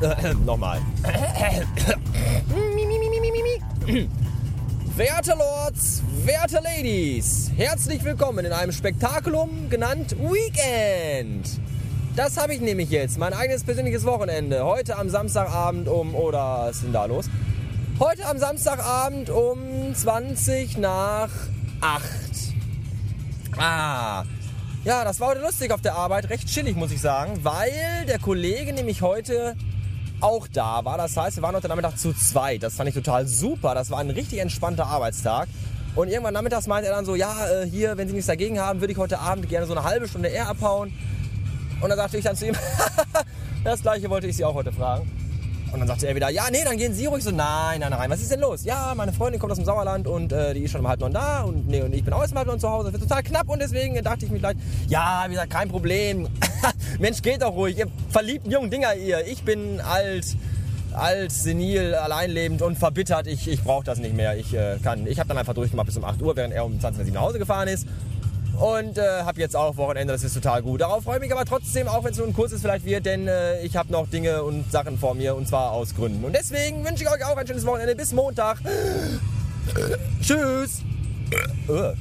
Äh, Nochmal. Werte Lords, werte Ladies, herzlich willkommen in einem Spektakulum genannt Weekend. Das habe ich nämlich jetzt, mein eigenes persönliches Wochenende. Heute am Samstagabend um, oder was ist denn da los? Heute am Samstagabend um 20 nach 8. Ah, ja, das war heute lustig auf der Arbeit, recht chillig muss ich sagen, weil der Kollege nämlich heute auch da war. Das heißt, wir waren heute Nachmittag zu zweit. Das fand ich total super. Das war ein richtig entspannter Arbeitstag. Und irgendwann nachmittags meinte er dann so, ja, äh, hier, wenn Sie nichts dagegen haben, würde ich heute Abend gerne so eine halbe Stunde eher abhauen. Und dann sagte ich dann zu ihm, das gleiche wollte ich Sie auch heute fragen. Und dann sagte er wieder, ja, nee, dann gehen Sie ruhig so, nein, nein, nein, was ist denn los? Ja, meine Freundin kommt aus dem Sauerland und äh, die ist schon um halb neun da und, nee, und ich bin auch erst um halb neun zu Hause. Das wird total knapp und deswegen dachte ich mir gleich, ja, wie gesagt, kein Problem. Mensch, geht doch ruhig, ihr verliebten jungen Dinger, ihr. Ich bin alt, alt, senil, alleinlebend und verbittert. Ich, ich brauche das nicht mehr. Ich äh, kann, ich habe dann einfach durchgemacht bis um 8 Uhr, während er um 20 Uhr nach Hause gefahren ist. Und äh, habe jetzt auch Wochenende, das ist total gut. Darauf freue ich mich aber trotzdem, auch wenn es nur ein kurzes vielleicht wird, denn äh, ich habe noch Dinge und Sachen vor mir und zwar aus Gründen. Und deswegen wünsche ich euch auch ein schönes Wochenende. Bis Montag. Tschüss.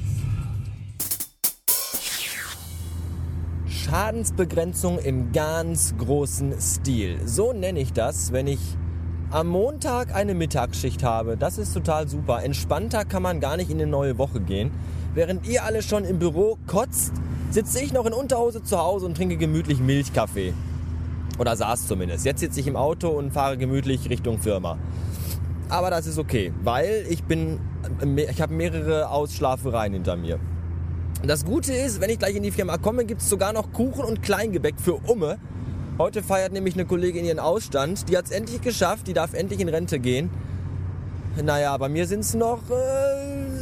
Schadensbegrenzung im ganz großen Stil. So nenne ich das, wenn ich am Montag eine Mittagsschicht habe. Das ist total super. Entspannter kann man gar nicht in eine neue Woche gehen. Während ihr alle schon im Büro kotzt, sitze ich noch in Unterhose zu Hause und trinke gemütlich Milchkaffee. Oder saß zumindest. Jetzt sitze ich im Auto und fahre gemütlich Richtung Firma. Aber das ist okay, weil ich bin, ich habe mehrere Ausschlafereien hinter mir. Das Gute ist, wenn ich gleich in die Firma komme, gibt es sogar noch Kuchen und Kleingebäck für Umme. Heute feiert nämlich eine Kollegin ihren Ausstand. Die hat es endlich geschafft, die darf endlich in Rente gehen. Naja, bei mir sind es noch äh,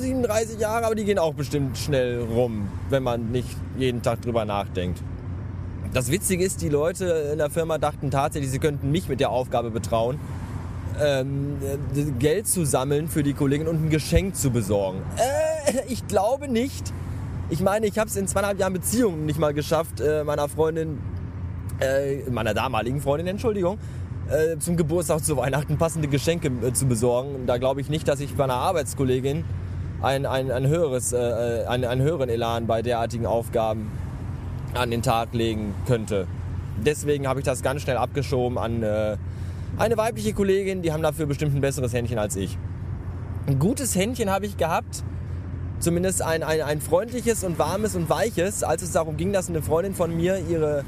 37 Jahre, aber die gehen auch bestimmt schnell rum, wenn man nicht jeden Tag drüber nachdenkt. Das Witzige ist, die Leute in der Firma dachten tatsächlich, sie könnten mich mit der Aufgabe betrauen, ähm, Geld zu sammeln für die Kollegin und ein Geschenk zu besorgen. Äh, ich glaube nicht. Ich meine, ich habe es in zweieinhalb Jahren Beziehung nicht mal geschafft, äh, meiner Freundin, äh, meiner damaligen Freundin, Entschuldigung, äh, zum Geburtstag, zu Weihnachten passende Geschenke äh, zu besorgen. Da glaube ich nicht, dass ich bei einer Arbeitskollegin ein, ein, ein höheres, äh, äh, einen, einen höheren Elan bei derartigen Aufgaben an den Tag legen könnte. Deswegen habe ich das ganz schnell abgeschoben an äh, eine weibliche Kollegin, die haben dafür bestimmt ein besseres Händchen als ich. Ein gutes Händchen habe ich gehabt, zumindest ein, ein, ein freundliches und warmes und weiches, als es darum ging, dass eine Freundin von mir ihre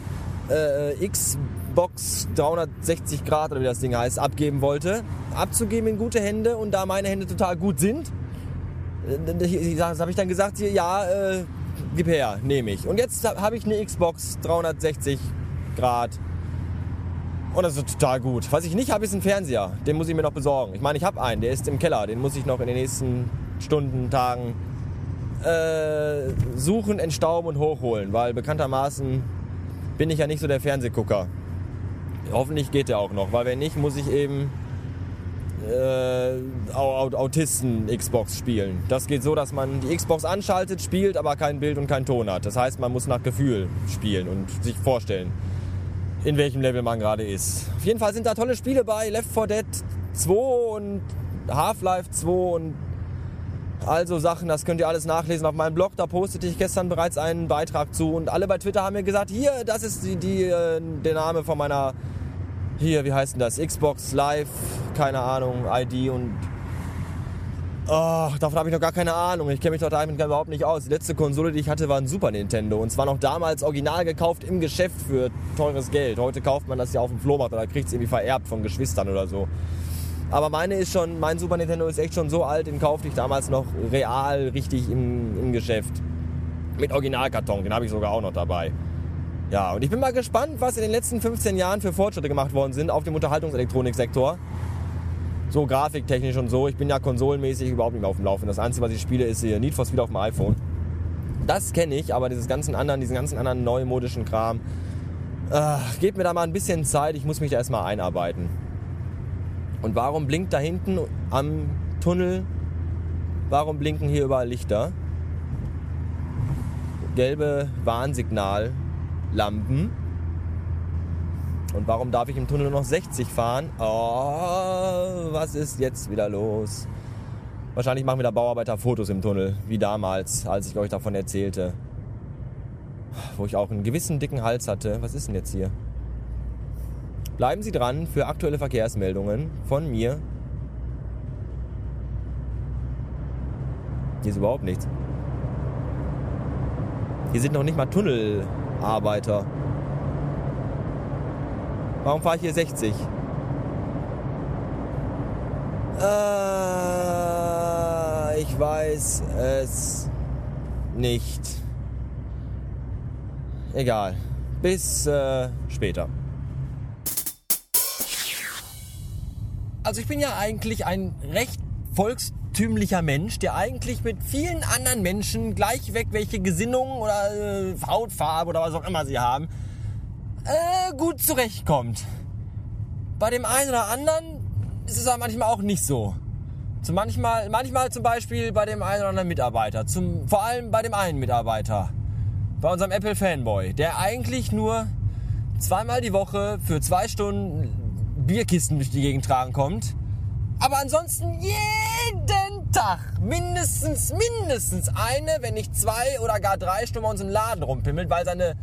äh, Xbox 360 Grad oder wie das Ding heißt, abgeben wollte. Abzugeben in gute Hände und da meine Hände total gut sind, habe ich dann gesagt, ja, äh, gib her, nehme ich. Und jetzt habe ich eine Xbox 360 Grad und das ist total gut. Was ich nicht habe, ist ein Fernseher. Den muss ich mir noch besorgen. Ich meine, ich habe einen, der ist im Keller. Den muss ich noch in den nächsten Stunden, Tagen äh, suchen, entstauben und hochholen. Weil bekanntermaßen bin ich ja nicht so der Fernsehgucker. Hoffentlich geht der auch noch, weil wenn nicht, muss ich eben äh, Autisten-Xbox spielen. Das geht so, dass man die Xbox anschaltet, spielt, aber kein Bild und kein Ton hat. Das heißt, man muss nach Gefühl spielen und sich vorstellen in welchem Level man gerade ist. Auf jeden Fall sind da tolle Spiele bei. Left 4 Dead 2 und Half-Life 2 und also Sachen, das könnt ihr alles nachlesen auf meinem Blog. Da postete ich gestern bereits einen Beitrag zu. Und alle bei Twitter haben mir gesagt, hier, das ist die, die, äh, der Name von meiner, hier, wie heißt denn das? Xbox Live, keine Ahnung, ID und Oh, davon habe ich noch gar keine Ahnung. Ich kenne mich doch damit überhaupt nicht aus. Die letzte Konsole, die ich hatte, war ein Super Nintendo. Und zwar noch damals original gekauft im Geschäft für teures Geld. Heute kauft man das ja auf dem Flohmarkt oder kriegt es irgendwie vererbt von Geschwistern oder so. Aber meine ist schon, mein Super Nintendo ist echt schon so alt, den kaufte ich damals noch real richtig im, im Geschäft. Mit Originalkarton, den habe ich sogar auch noch dabei. Ja, und ich bin mal gespannt, was in den letzten 15 Jahren für Fortschritte gemacht worden sind auf dem Unterhaltungselektroniksektor so grafiktechnisch und so. Ich bin ja konsolenmäßig überhaupt nicht mehr auf dem Laufen. Das Einzige, was ich spiele, ist hier Need for Speed auf dem iPhone. Das kenne ich, aber dieses ganzen anderen, diesen ganzen anderen neumodischen Kram, äh, gebt mir da mal ein bisschen Zeit. Ich muss mich da erstmal einarbeiten. Und warum blinkt da hinten am Tunnel, warum blinken hier überall Lichter? Gelbe Warnsignallampen. Und warum darf ich im Tunnel nur noch 60 fahren? Oh, was ist jetzt wieder los? Wahrscheinlich machen wieder Bauarbeiter Fotos im Tunnel, wie damals, als ich euch davon erzählte. Wo ich auch einen gewissen dicken Hals hatte. Was ist denn jetzt hier? Bleiben Sie dran für aktuelle Verkehrsmeldungen von mir. Hier ist überhaupt nichts. Hier sind noch nicht mal Tunnelarbeiter. Warum fahre ich hier 60? Äh, ich weiß es nicht. Egal. Bis äh, später. Also ich bin ja eigentlich ein recht volkstümlicher Mensch, der eigentlich mit vielen anderen Menschen gleich weg, welche Gesinnung oder äh, Hautfarbe oder was auch immer sie haben, äh, gut zurechtkommt. Bei dem einen oder anderen ist es aber manchmal auch nicht so. Zum manchmal, manchmal zum Beispiel bei dem einen oder anderen Mitarbeiter. Zum, vor allem bei dem einen Mitarbeiter. Bei unserem Apple Fanboy, der eigentlich nur zweimal die Woche für zwei Stunden Bierkisten durch die Gegend tragen kommt. Aber ansonsten jeden Tag mindestens, mindestens eine, wenn nicht zwei oder gar drei Stunden bei uns im Laden rumpimmelt, weil seine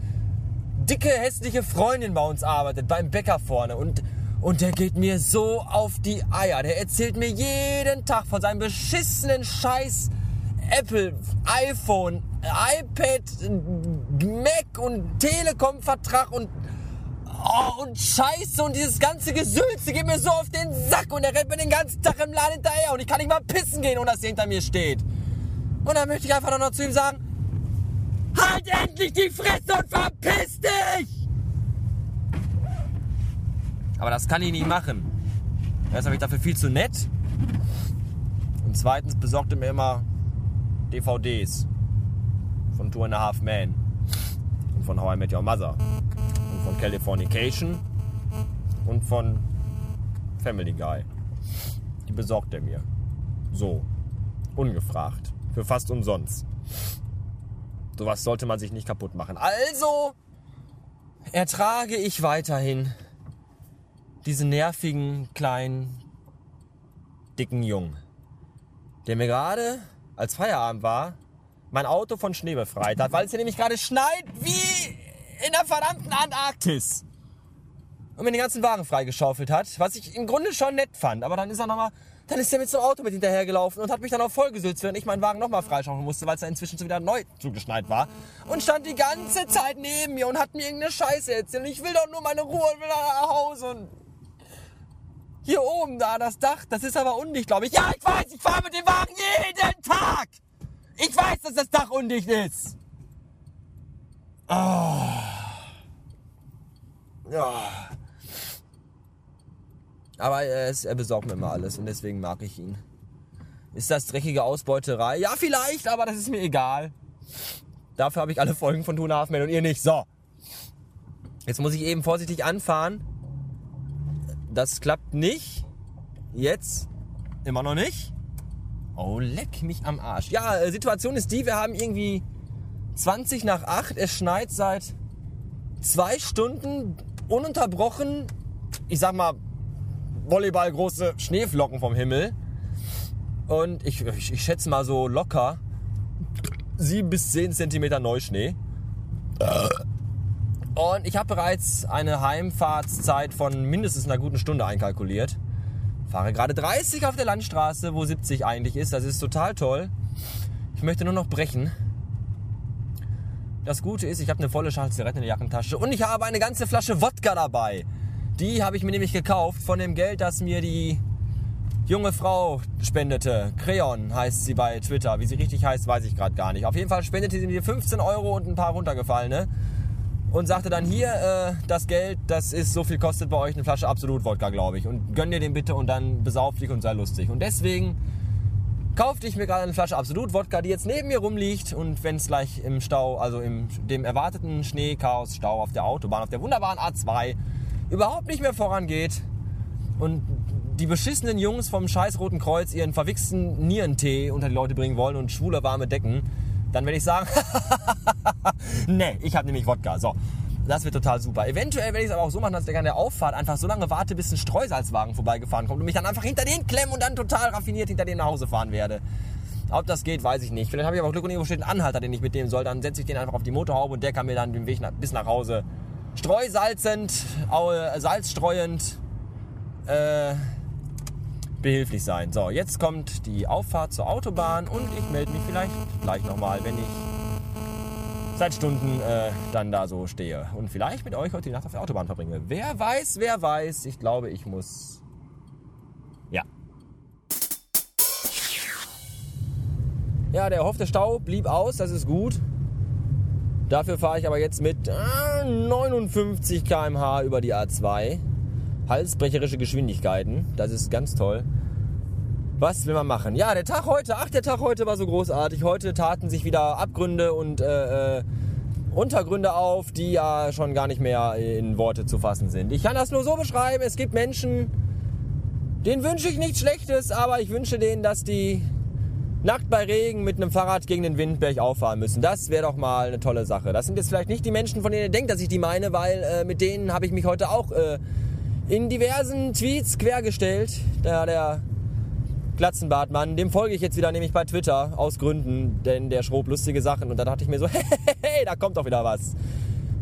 dicke, hässliche Freundin bei uns arbeitet, beim Bäcker vorne. Und, und der geht mir so auf die Eier. Der erzählt mir jeden Tag von seinem beschissenen Scheiß Apple, iPhone, iPad, Mac und Telekom-Vertrag und Oh, und Scheiße und dieses ganze Gesülze geht mir so auf den Sack und er rennt mir den ganzen Tag im Laden hinterher und ich kann nicht mal pissen gehen, ohne dass er hinter mir steht. Und dann möchte ich einfach noch zu ihm sagen, halt endlich die Fresse und verpiss dich! Aber das kann ich nicht machen. Erst habe ich dafür viel zu nett und zweitens besorgte mir immer DVDs von Two and a Half Men und von How I Met Your Mother Californication und von Family Guy. Die besorgt er mir. So. Ungefragt. Für fast umsonst. Sowas sollte man sich nicht kaputt machen. Also ertrage ich weiterhin diesen nervigen, kleinen, dicken Jungen, der mir gerade, als Feierabend war, mein Auto von Schnee befreit hat, weil es hier nämlich gerade schneit wie in der verdammten Antarktis. Und mir den ganzen Wagen freigeschaufelt hat, was ich im Grunde schon nett fand. Aber dann ist er nochmal, dann ist er mit so einem Auto mit hinterhergelaufen und hat mich dann auch vollgesülzt, während ich meinen Wagen nochmal freischaufeln musste, weil es da inzwischen schon wieder neu zugeschneit war. Und stand die ganze Zeit neben mir und hat mir irgendeine Scheiße erzählt. Und ich will doch nur meine Ruhe und will nach Hause. Und hier oben da, das Dach, das ist aber undicht, glaube ich. Ja, ich weiß, ich fahre mit dem Wagen jeden Tag. Ich weiß, dass das Dach undicht ist. Oh. Ja. Aber er, ist, er besorgt mir immer alles und deswegen mag ich ihn. Ist das dreckige Ausbeuterei? Ja, vielleicht, aber das ist mir egal. Dafür habe ich alle Folgen von Tuna Halfman und ihr nicht. So. Jetzt muss ich eben vorsichtig anfahren. Das klappt nicht. Jetzt. Immer noch nicht. Oh, leck mich am Arsch. Ja, äh, Situation ist die, wir haben irgendwie 20 nach 8. Es schneit seit zwei Stunden ununterbrochen. Ich sag mal, Volleyball große Schneeflocken vom Himmel. Und ich, ich, ich schätze mal so locker 7 bis 10 Zentimeter Neuschnee. Und ich habe bereits eine Heimfahrtszeit von mindestens einer guten Stunde einkalkuliert. Fahre gerade 30 auf der Landstraße, wo 70 eigentlich ist. Das ist total toll. Ich möchte nur noch brechen. Das Gute ist, ich habe eine volle Schachtel Zigaretten in der Jackentasche und ich habe eine ganze Flasche Wodka dabei. Die habe ich mir nämlich gekauft von dem Geld, das mir die junge Frau spendete. Creon heißt sie bei Twitter. Wie sie richtig heißt, weiß ich gerade gar nicht. Auf jeden Fall spendete sie mir 15 Euro und ein paar runtergefallene. Und sagte dann hier, äh, das Geld, das ist so viel kostet bei euch eine Flasche Absolut Wodka, glaube ich. Und gönn dir den bitte und dann besauf dich und sei lustig. Und deswegen kaufte ich mir gerade eine Flasche Absolut Wodka, die jetzt neben mir rumliegt und wenn es gleich im Stau, also im dem erwarteten Schneechaos, Stau auf der Autobahn, auf der wunderbaren A2 überhaupt nicht mehr vorangeht und die beschissenen Jungs vom scheiß Roten Kreuz ihren verwichsten Nierentee unter die Leute bringen wollen und schwule warme Decken, dann werde ich sagen, nee, ich habe nämlich Wodka. So. Das wird total super. Eventuell werde ich es aber auch so machen, dass ich an der Auffahrt einfach so lange warte, bis ein Streusalzwagen vorbeigefahren kommt und mich dann einfach hinter den klemmen und dann total raffiniert hinter dem nach Hause fahren werde. Ob das geht, weiß ich nicht. Vielleicht habe ich aber Glück und irgendwo steht ein Anhalter, den ich mitnehmen soll. Dann setze ich den einfach auf die Motorhaube und der kann mir dann den Weg nach, bis nach Hause streusalzend, äh, salzstreuend äh, behilflich sein. So, jetzt kommt die Auffahrt zur Autobahn und ich melde mich vielleicht gleich nochmal, wenn ich seit Stunden äh, dann da so stehe und vielleicht mit euch heute die Nacht auf der Autobahn verbringe. Wer weiß, wer weiß. Ich glaube, ich muss. Ja. Ja, der erhoffte Stau blieb aus, das ist gut. Dafür fahre ich aber jetzt mit äh, 59 km/h über die A2. Halsbrecherische Geschwindigkeiten, das ist ganz toll. Was will man machen? Ja, der Tag heute, ach, der Tag heute war so großartig. Heute taten sich wieder Abgründe und äh, äh, Untergründe auf, die ja schon gar nicht mehr in Worte zu fassen sind. Ich kann das nur so beschreiben, es gibt Menschen, denen wünsche ich nichts Schlechtes, aber ich wünsche denen, dass die nackt bei Regen mit einem Fahrrad gegen den Wind bergauf fahren müssen. Das wäre doch mal eine tolle Sache. Das sind jetzt vielleicht nicht die Menschen, von denen ihr denkt, dass ich die meine, weil äh, mit denen habe ich mich heute auch äh, in diversen Tweets quergestellt. Da der Glatzenbartmann, dem folge ich jetzt wieder nämlich bei Twitter aus Gründen, denn der schrob lustige Sachen und da dachte ich mir so, hey, hey, da kommt doch wieder was.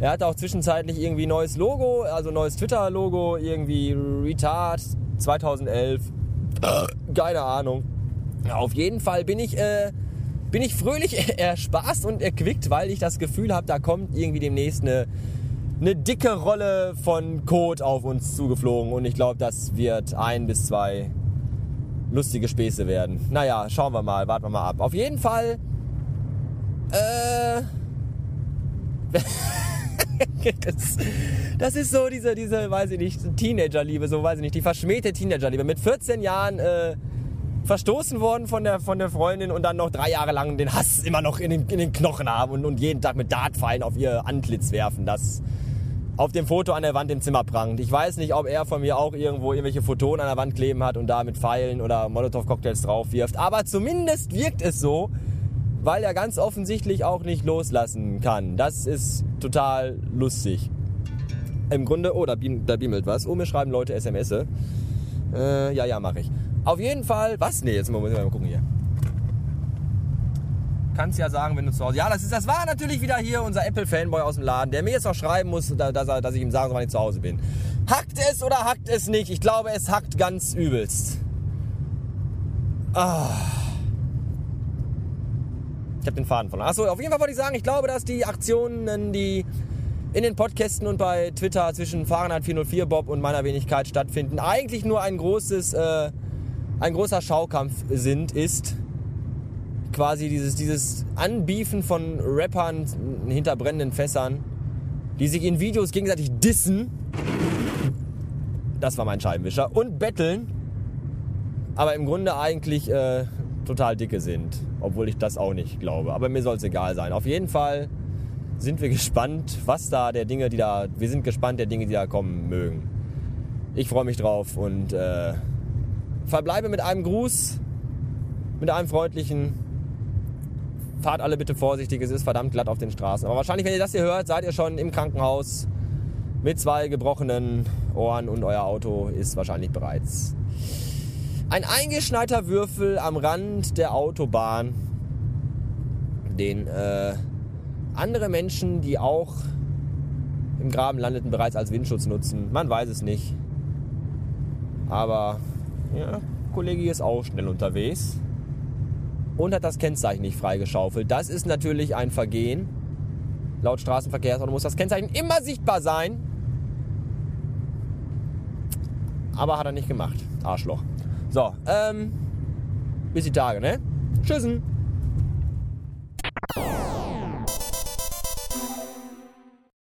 Er hatte auch zwischenzeitlich irgendwie neues Logo, also neues Twitter-Logo, irgendwie Retard 2011. Keine Ahnung. Auf jeden Fall bin ich, äh, bin ich fröhlich erspaßt und erquickt, weil ich das Gefühl habe, da kommt irgendwie demnächst eine, eine dicke Rolle von Code auf uns zugeflogen und ich glaube, das wird ein bis zwei lustige Späße werden. Naja, schauen wir mal, warten wir mal ab. Auf jeden Fall. Äh. das, das, ist so diese, diese, weiß ich nicht, Teenagerliebe, so weiß ich nicht, die verschmähte Teenagerliebe. Mit 14 Jahren äh, verstoßen worden von der, von der Freundin und dann noch drei Jahre lang den Hass immer noch in den, in den Knochen haben und, und jeden Tag mit Dartpfeilen auf ihr Antlitz werfen. Das auf dem Foto an der Wand im Zimmer prangt. Ich weiß nicht, ob er von mir auch irgendwo irgendwelche Photonen an der Wand kleben hat und da mit Pfeilen oder Molotow-Cocktails drauf wirft. Aber zumindest wirkt es so, weil er ganz offensichtlich auch nicht loslassen kann. Das ist total lustig. Im Grunde, oh, da, beam, da beamelt was. Oh, mir schreiben Leute SMS. Äh, ja, ja, mache ich. Auf jeden Fall, was? Nee, jetzt muss ich mal gucken hier kannst ja sagen, wenn du zu Hause. Ja, das, ist, das war natürlich wieder hier unser Apple-Fanboy aus dem Laden, der mir jetzt auch schreiben muss, dass, er, dass ich ihm sagen soll, wann ich zu Hause bin. Hackt es oder hackt es nicht? Ich glaube, es hackt ganz übelst. Ah. Ich habe den Faden verloren. Achso, auf jeden Fall wollte ich sagen, ich glaube, dass die Aktionen, die in den Podcasten und bei Twitter zwischen Fahrenheit 404 Bob und meiner Wenigkeit stattfinden, eigentlich nur ein großes, äh, ein großer Schaukampf sind, ist quasi dieses, dieses Anbiefen von Rappern hinter brennenden Fässern, die sich in Videos gegenseitig dissen. Das war mein Scheibenwischer. Und betteln, aber im Grunde eigentlich äh, total dicke sind. Obwohl ich das auch nicht glaube. Aber mir soll es egal sein. Auf jeden Fall sind wir gespannt, was da der Dinge, die da. Wir sind gespannt der Dinge, die da kommen mögen. Ich freue mich drauf und äh, verbleibe mit einem Gruß, mit einem freundlichen fahrt alle bitte vorsichtig, es ist verdammt glatt auf den Straßen. Aber wahrscheinlich, wenn ihr das hier hört, seid ihr schon im Krankenhaus mit zwei gebrochenen Ohren und euer Auto ist wahrscheinlich bereits ein eingeschneiter Würfel am Rand der Autobahn, den äh, andere Menschen, die auch im Graben landeten, bereits als Windschutz nutzen. Man weiß es nicht. Aber ja, Kollege ist auch schnell unterwegs und hat das Kennzeichen nicht freigeschaufelt. Das ist natürlich ein Vergehen. Laut Straßenverkehrsordnung muss das Kennzeichen immer sichtbar sein. Aber hat er nicht gemacht. Arschloch. So, ähm, bis die Tage, ne? Tschüssen.